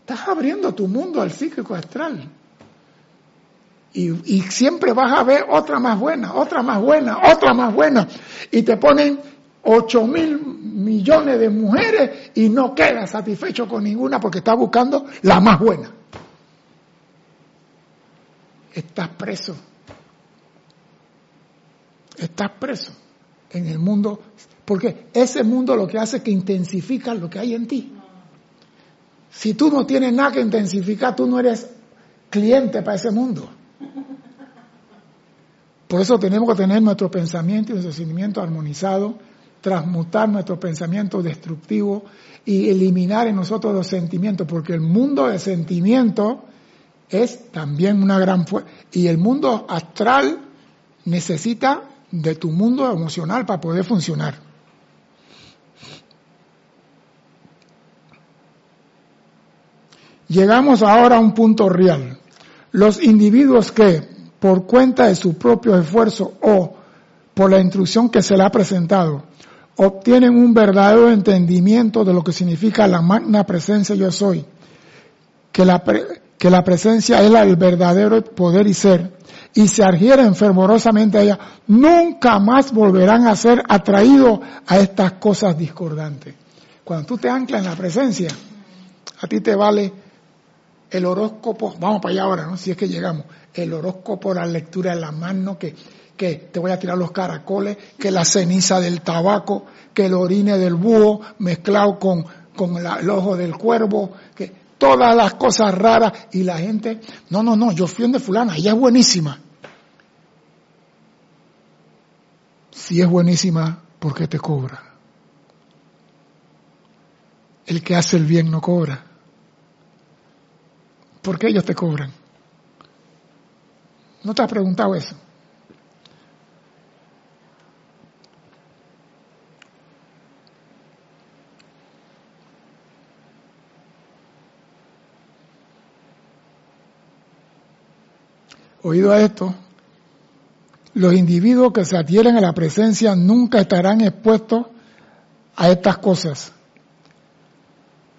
Estás abriendo tu mundo al psíquico astral. Y, siempre vas a ver otra más buena, otra más buena, otra más buena. Y te ponen ocho mil millones de mujeres y no queda satisfecho con ninguna porque está buscando la más buena. Estás preso. Estás preso en el mundo, porque ese mundo lo que hace es que intensifica lo que hay en ti. Si tú no tienes nada que intensificar, tú no eres cliente para ese mundo. Por eso tenemos que tener nuestro pensamiento y nuestro sentimiento armonizado, transmutar nuestro pensamiento destructivo y eliminar en nosotros los sentimientos, porque el mundo de sentimiento es también una gran fuerza. Y el mundo astral necesita de tu mundo emocional para poder funcionar. Llegamos ahora a un punto real. Los individuos que por cuenta de su propio esfuerzo o por la instrucción que se le ha presentado, obtienen un verdadero entendimiento de lo que significa la magna presencia yo soy, que la, que la presencia es el verdadero poder y ser, y se adhieren fervorosamente a ella, nunca más volverán a ser atraídos a estas cosas discordantes. Cuando tú te anclas en la presencia, a ti te vale el horóscopo, vamos para allá ahora, ¿no? Si es que llegamos, el horóscopo, la lectura de la mano, que, que te voy a tirar los caracoles, que la ceniza del tabaco, que el orine del búho mezclado con, con el ojo del cuervo, que todas las cosas raras y la gente, no, no, no, yo fui de fulana, ella es buenísima. Si es buenísima, ¿por qué te cobra? El que hace el bien no cobra. ¿Por qué ellos te cobran? ¿No te has preguntado eso? Oído a esto, los individuos que se adhieren a la presencia nunca estarán expuestos a estas cosas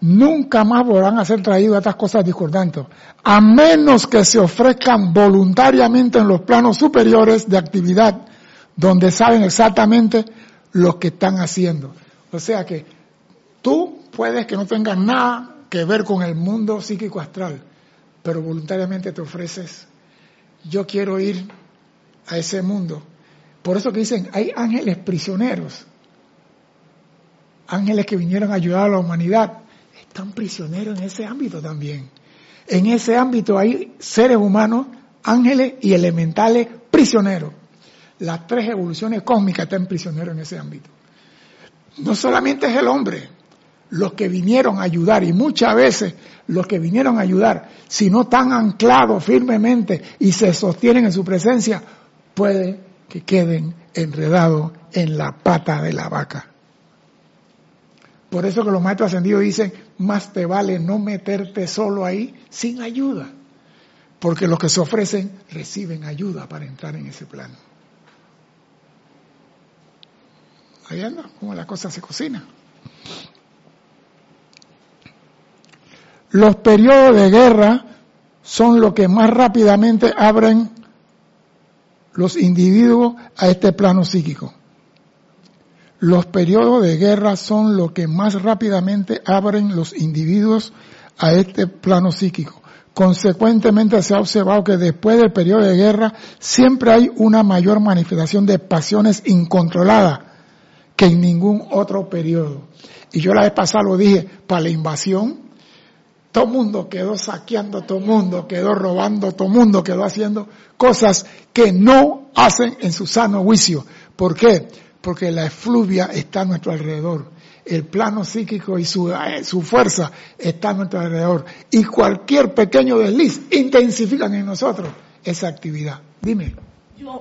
nunca más volverán a ser traídos a estas cosas discordantes, a menos que se ofrezcan voluntariamente en los planos superiores de actividad, donde saben exactamente lo que están haciendo. O sea que tú puedes que no tengas nada que ver con el mundo psíquico astral, pero voluntariamente te ofreces, yo quiero ir a ese mundo. Por eso que dicen, hay ángeles prisioneros, ángeles que vinieron a ayudar a la humanidad están prisioneros en ese ámbito también. En ese ámbito hay seres humanos, ángeles y elementales prisioneros. Las tres evoluciones cósmicas están prisioneros en ese ámbito. No solamente es el hombre, los que vinieron a ayudar, y muchas veces los que vinieron a ayudar, si no están anclados firmemente y se sostienen en su presencia, puede que queden enredados en la pata de la vaca. Por eso que los maestros ascendidos dicen, más te vale no meterte solo ahí sin ayuda. Porque los que se ofrecen reciben ayuda para entrar en ese plano. Ahí anda, como la cosa se cocina. Los periodos de guerra son lo que más rápidamente abren los individuos a este plano psíquico. Los periodos de guerra son lo que más rápidamente abren los individuos a este plano psíquico. Consecuentemente se ha observado que después del periodo de guerra siempre hay una mayor manifestación de pasiones incontroladas que en ningún otro periodo. Y yo la vez pasada lo dije, para la invasión, todo mundo quedó saqueando, todo mundo quedó robando, todo mundo quedó haciendo cosas que no hacen en su sano juicio. ¿Por qué? Porque la efluvia está a nuestro alrededor. El plano psíquico y su, eh, su fuerza está a nuestro alrededor. Y cualquier pequeño desliz intensifican en nosotros esa actividad. Dime.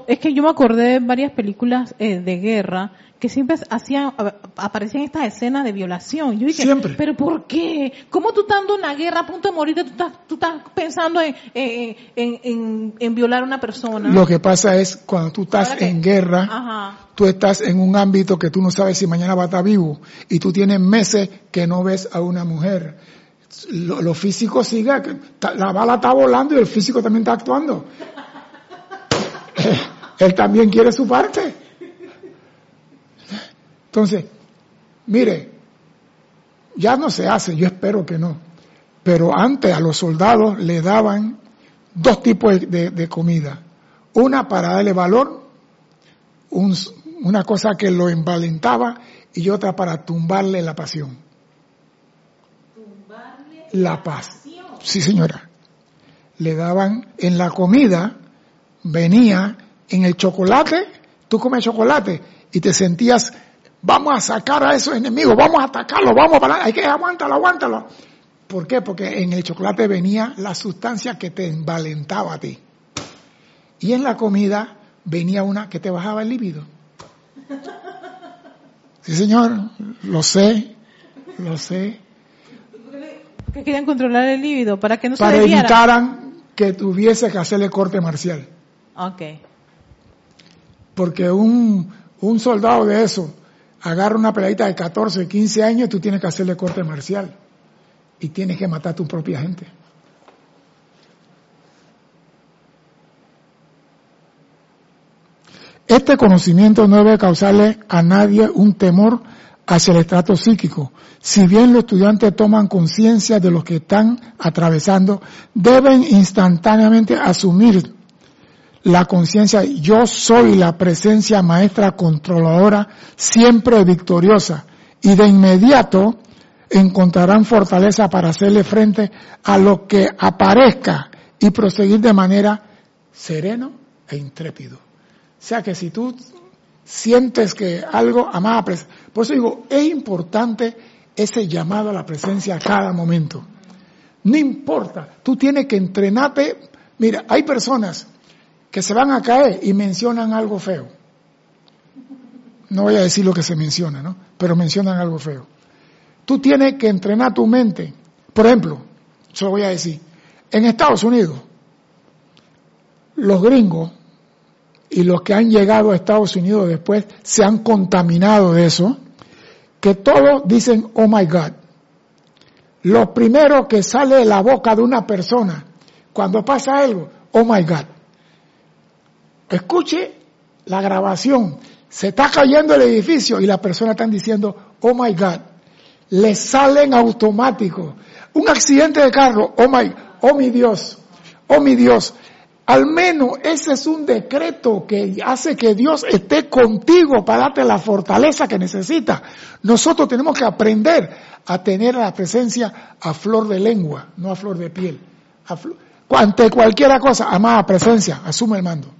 Es que yo me acordé de varias películas eh, de guerra que siempre hacían, aparecían estas escenas de violación. Yo dije, siempre. pero ¿por qué? ¿Cómo tú estando en una guerra a punto de morir, tú estás, tú estás pensando en, en, en, violar a una persona? Lo que pasa es, cuando tú estás en guerra, tú estás en un ámbito que tú no sabes si mañana va a estar vivo, y tú tienes meses que no ves a una mujer. Lo, físico sigue, la bala está volando y el físico también está actuando. Él también quiere su parte. Entonces, mire, ya no se hace, yo espero que no, pero antes a los soldados le daban dos tipos de, comida. Una para darle valor, una cosa que lo envalentaba y otra para tumbarle la pasión. Tumbarle la paz. Sí, señora. Le daban en la comida, venía en el chocolate, tú comes chocolate y te sentías Vamos a sacar a esos enemigos, vamos a atacarlos, vamos para hay que aguántalo, aguántalo. ¿Por qué? Porque en el chocolate venía la sustancia que te envalentaba a ti. Y en la comida venía una que te bajaba el líbido. Sí, señor, lo sé, lo sé. Que querían controlar el líbido para que no para se desviara. evitaran que tuviese que hacerle corte marcial. Ok. Porque un, un soldado de eso agarra una peladita de 14, 15 años tú tienes que hacerle corte marcial. Y tienes que matar a tu propia gente. Este conocimiento no debe causarle a nadie un temor hacia el estrato psíquico. Si bien los estudiantes toman conciencia de lo que están atravesando, deben instantáneamente asumir la conciencia, yo soy la presencia maestra controladora, siempre victoriosa, y de inmediato encontrarán fortaleza para hacerle frente a lo que aparezca y proseguir de manera sereno e intrépido. O sea que si tú sientes que algo, amada por eso digo, es importante ese llamado a la presencia a cada momento. No importa, tú tienes que entrenarte. Mira, hay personas que se van a caer y mencionan algo feo. No voy a decir lo que se menciona, ¿no? Pero mencionan algo feo. Tú tienes que entrenar tu mente. Por ejemplo, se lo voy a decir. En Estados Unidos, los gringos y los que han llegado a Estados Unidos después se han contaminado de eso, que todos dicen, oh my God. Lo primero que sale de la boca de una persona cuando pasa algo, oh my God. Escuche la grabación. Se está cayendo el edificio y la persona están diciendo, oh my God. Le salen automáticos. Un accidente de carro, oh my, oh mi Dios, oh mi Dios. Al menos ese es un decreto que hace que Dios esté contigo para darte la fortaleza que necesita. Nosotros tenemos que aprender a tener la presencia a flor de lengua, no a flor de piel. ante cualquier cosa, amada presencia, asume el mando.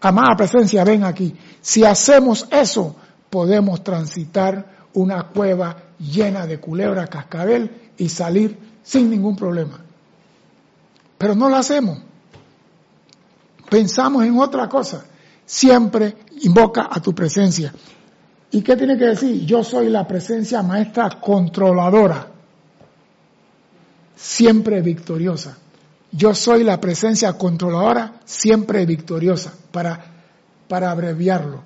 Amada presencia, ven aquí. Si hacemos eso, podemos transitar una cueva llena de culebra, cascabel y salir sin ningún problema. Pero no lo hacemos pensamos en otra cosa, siempre invoca a tu presencia. ¿Y qué tiene que decir? Yo soy la presencia maestra controladora, siempre victoriosa. Yo soy la presencia controladora, siempre victoriosa, para, para abreviarlo.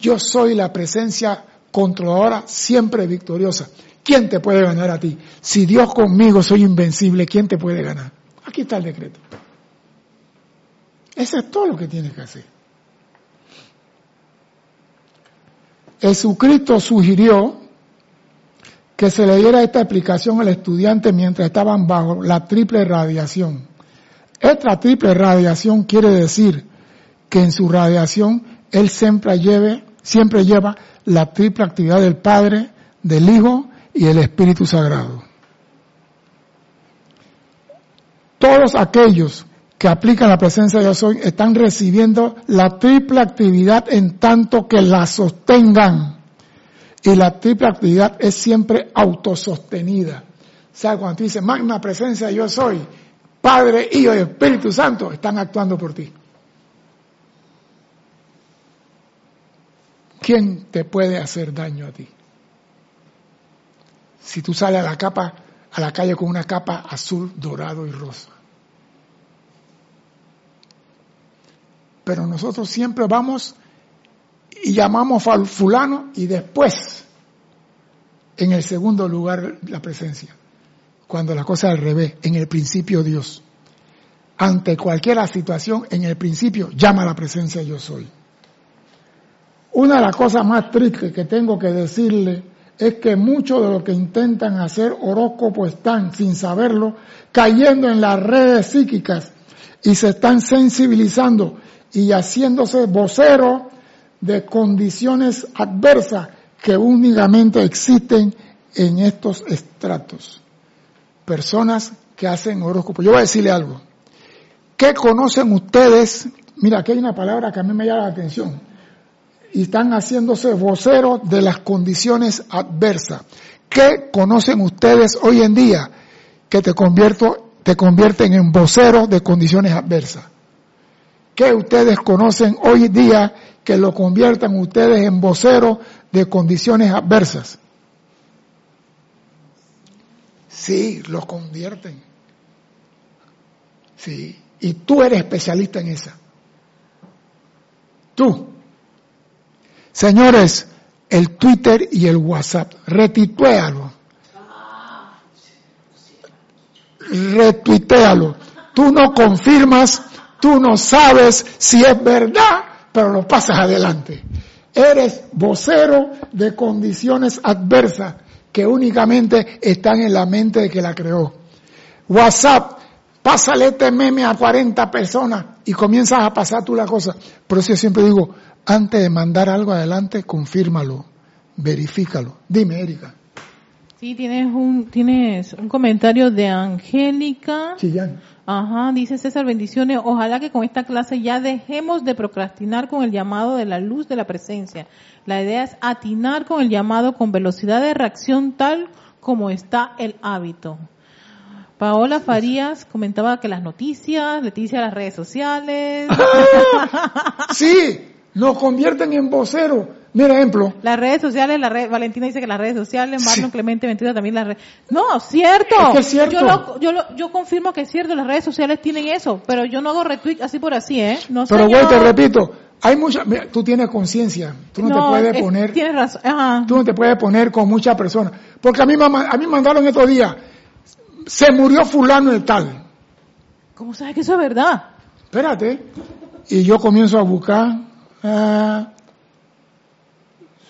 Yo soy la presencia controladora, siempre victoriosa. ¿Quién te puede ganar a ti? Si Dios conmigo soy invencible, ¿quién te puede ganar? Aquí está el decreto. Eso es todo lo que tienes que hacer. Jesucristo sugirió que se le diera esta explicación al estudiante mientras estaban bajo la triple radiación. Esta triple radiación quiere decir que en su radiación él siempre, lleve, siempre lleva la triple actividad del Padre, del Hijo y el Espíritu Sagrado. Todos aquellos que aplican la presencia de yo soy están recibiendo la triple actividad en tanto que la sostengan. Y la triple actividad es siempre autosostenida. O sea, cuando tú dices, magna presencia yo soy, Padre, Hijo y Espíritu Santo, están actuando por ti. ¿Quién te puede hacer daño a ti? Si tú sales a la capa, a la calle con una capa azul, dorado y rosa. pero nosotros siempre vamos y llamamos al fulano y después, en el segundo lugar, la presencia. Cuando la cosa es al revés, en el principio Dios. Ante cualquier situación, en el principio, llama la presencia yo soy. Una de las cosas más tristes que tengo que decirle es que muchos de los que intentan hacer horóscopo están, sin saberlo, cayendo en las redes psíquicas y se están sensibilizando y haciéndose vocero de condiciones adversas que únicamente existen en estos estratos. Personas que hacen horóscopo. Yo voy a decirle algo. ¿Qué conocen ustedes? Mira, aquí hay una palabra que a mí me llama la atención. Y están haciéndose voceros de las condiciones adversas. ¿Qué conocen ustedes hoy en día que te, convierto, te convierten en vocero de condiciones adversas? ¿Qué ustedes conocen hoy día que lo conviertan ustedes en voceros de condiciones adversas? Sí, los convierten. Sí, y tú eres especialista en esa. Tú. Señores, el Twitter y el WhatsApp, retituéalo. Retuitealo. Tú no confirmas, tú no sabes si es verdad, pero lo pasas adelante. Eres vocero de condiciones adversas que únicamente están en la mente de que la creó. WhatsApp, pásale este meme a 40 personas y comienzas a pasar tú la cosa. Por eso yo siempre digo, antes de mandar algo adelante, confírmalo, verifícalo. Dime, Erika. Sí, tienes un, tienes un comentario de Angélica. Chillán. Ajá, dice César, bendiciones. Ojalá que con esta clase ya dejemos de procrastinar con el llamado de la luz de la presencia. La idea es atinar con el llamado con velocidad de reacción tal como está el hábito. Paola Farías comentaba que las noticias, Leticia las redes sociales. sí, nos convierten en voceros. Mira ejemplo. Las redes sociales, la red, Valentina dice que las redes sociales, Marlon Clemente 22 también las redes. No, cierto. Es que es cierto. Yo, lo, yo, lo, yo confirmo que es cierto, las redes sociales tienen eso, pero yo no hago retweet así por así, ¿eh? No pero güey, te repito, hay mucha, mira, tú tienes conciencia, tú no, te puedes poner, tienes razón, Ajá. tú no te puedes poner con muchas personas, porque a mí, a mí me mandaron estos días, se murió fulano el tal. ¿Cómo sabes que eso es verdad? Espérate, y yo comienzo a buscar, ah,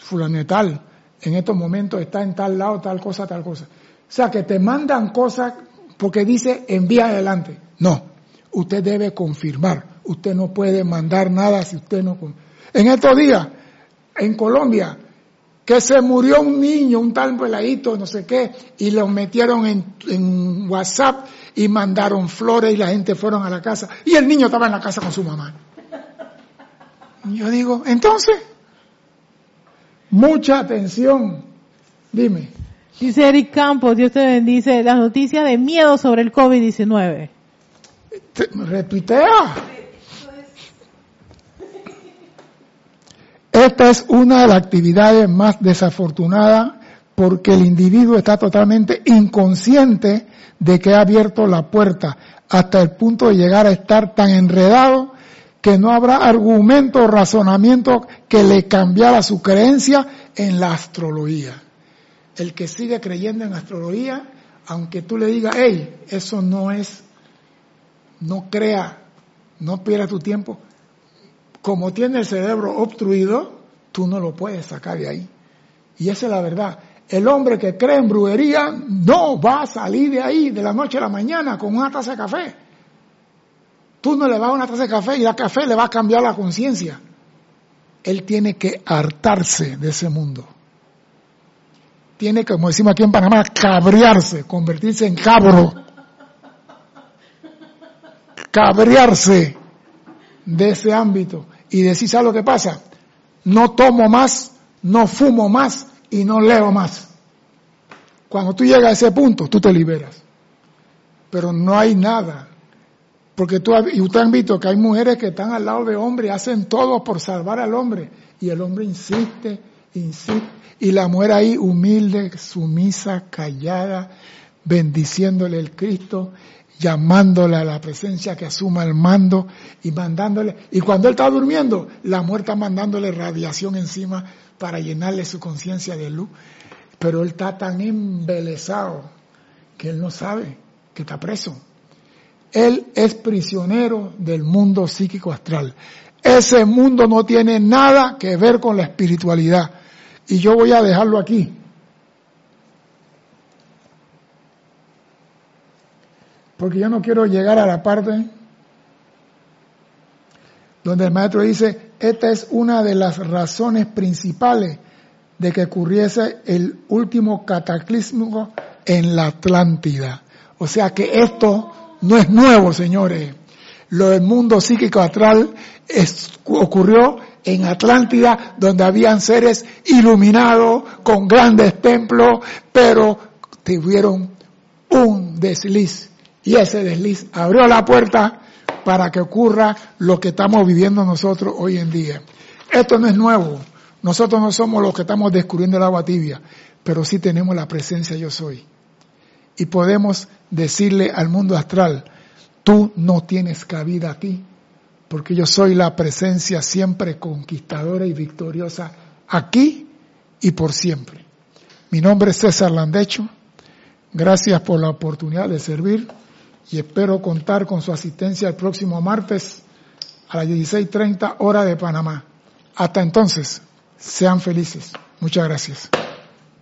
fulano tal, en estos momentos está en tal lado, tal cosa, tal cosa. O sea, que te mandan cosas porque dice envía adelante. No, usted debe confirmar. Usted no puede mandar nada si usted no... En estos días, en Colombia, que se murió un niño, un tal peladito, no sé qué, y lo metieron en, en, WhatsApp y mandaron flores y la gente fueron a la casa. Y el niño estaba en la casa con su mamá. Yo digo, entonces, Mucha atención. Dime. Dice Eric Campos, Dios te bendice, las noticias de miedo sobre el COVID-19. Retuitea. Esta es una de las actividades más desafortunadas porque el individuo está totalmente inconsciente de que ha abierto la puerta hasta el punto de llegar a estar tan enredado que no habrá argumento o razonamiento que le cambiara su creencia en la astrología. El que sigue creyendo en astrología, aunque tú le digas, hey, eso no es, no crea, no pierda tu tiempo, como tiene el cerebro obstruido, tú no lo puedes sacar de ahí. Y esa es la verdad. El hombre que cree en brujería no va a salir de ahí de la noche a la mañana con una taza de café. Tú no le vas a una taza de café y la café le va a cambiar la conciencia. Él tiene que hartarse de ese mundo. Tiene que, como decimos aquí en Panamá, cabrearse, convertirse en cabro. Cabrearse de ese ámbito y decir, ¿sabes lo que pasa? No tomo más, no fumo más y no leo más. Cuando tú llegas a ese punto, tú te liberas. Pero no hay nada porque tú, y usted han visto que hay mujeres que están al lado de hombres y hacen todo por salvar al hombre. Y el hombre insiste, insiste. Y la mujer ahí humilde, sumisa, callada, bendiciéndole el Cristo, llamándole a la presencia que asuma el mando y mandándole. Y cuando él está durmiendo, la mujer está mandándole radiación encima para llenarle su conciencia de luz. Pero él está tan embelesado que él no sabe que está preso. Él es prisionero del mundo psíquico astral. Ese mundo no tiene nada que ver con la espiritualidad. Y yo voy a dejarlo aquí. Porque yo no quiero llegar a la parte donde el maestro dice, esta es una de las razones principales de que ocurriese el último cataclismo en la Atlántida. O sea que esto no es nuevo, señores. Lo del mundo psíquico astral ocurrió en Atlántida, donde habían seres iluminados con grandes templos, pero tuvieron un desliz. Y ese desliz abrió la puerta para que ocurra lo que estamos viviendo nosotros hoy en día. Esto no es nuevo. Nosotros no somos los que estamos descubriendo el agua tibia, pero sí tenemos la presencia yo soy. Y podemos decirle al mundo astral, tú no tienes cabida aquí, porque yo soy la presencia siempre conquistadora y victoriosa aquí y por siempre. Mi nombre es César Landecho. Gracias por la oportunidad de servir y espero contar con su asistencia el próximo martes a las 16.30 hora de Panamá. Hasta entonces, sean felices. Muchas gracias.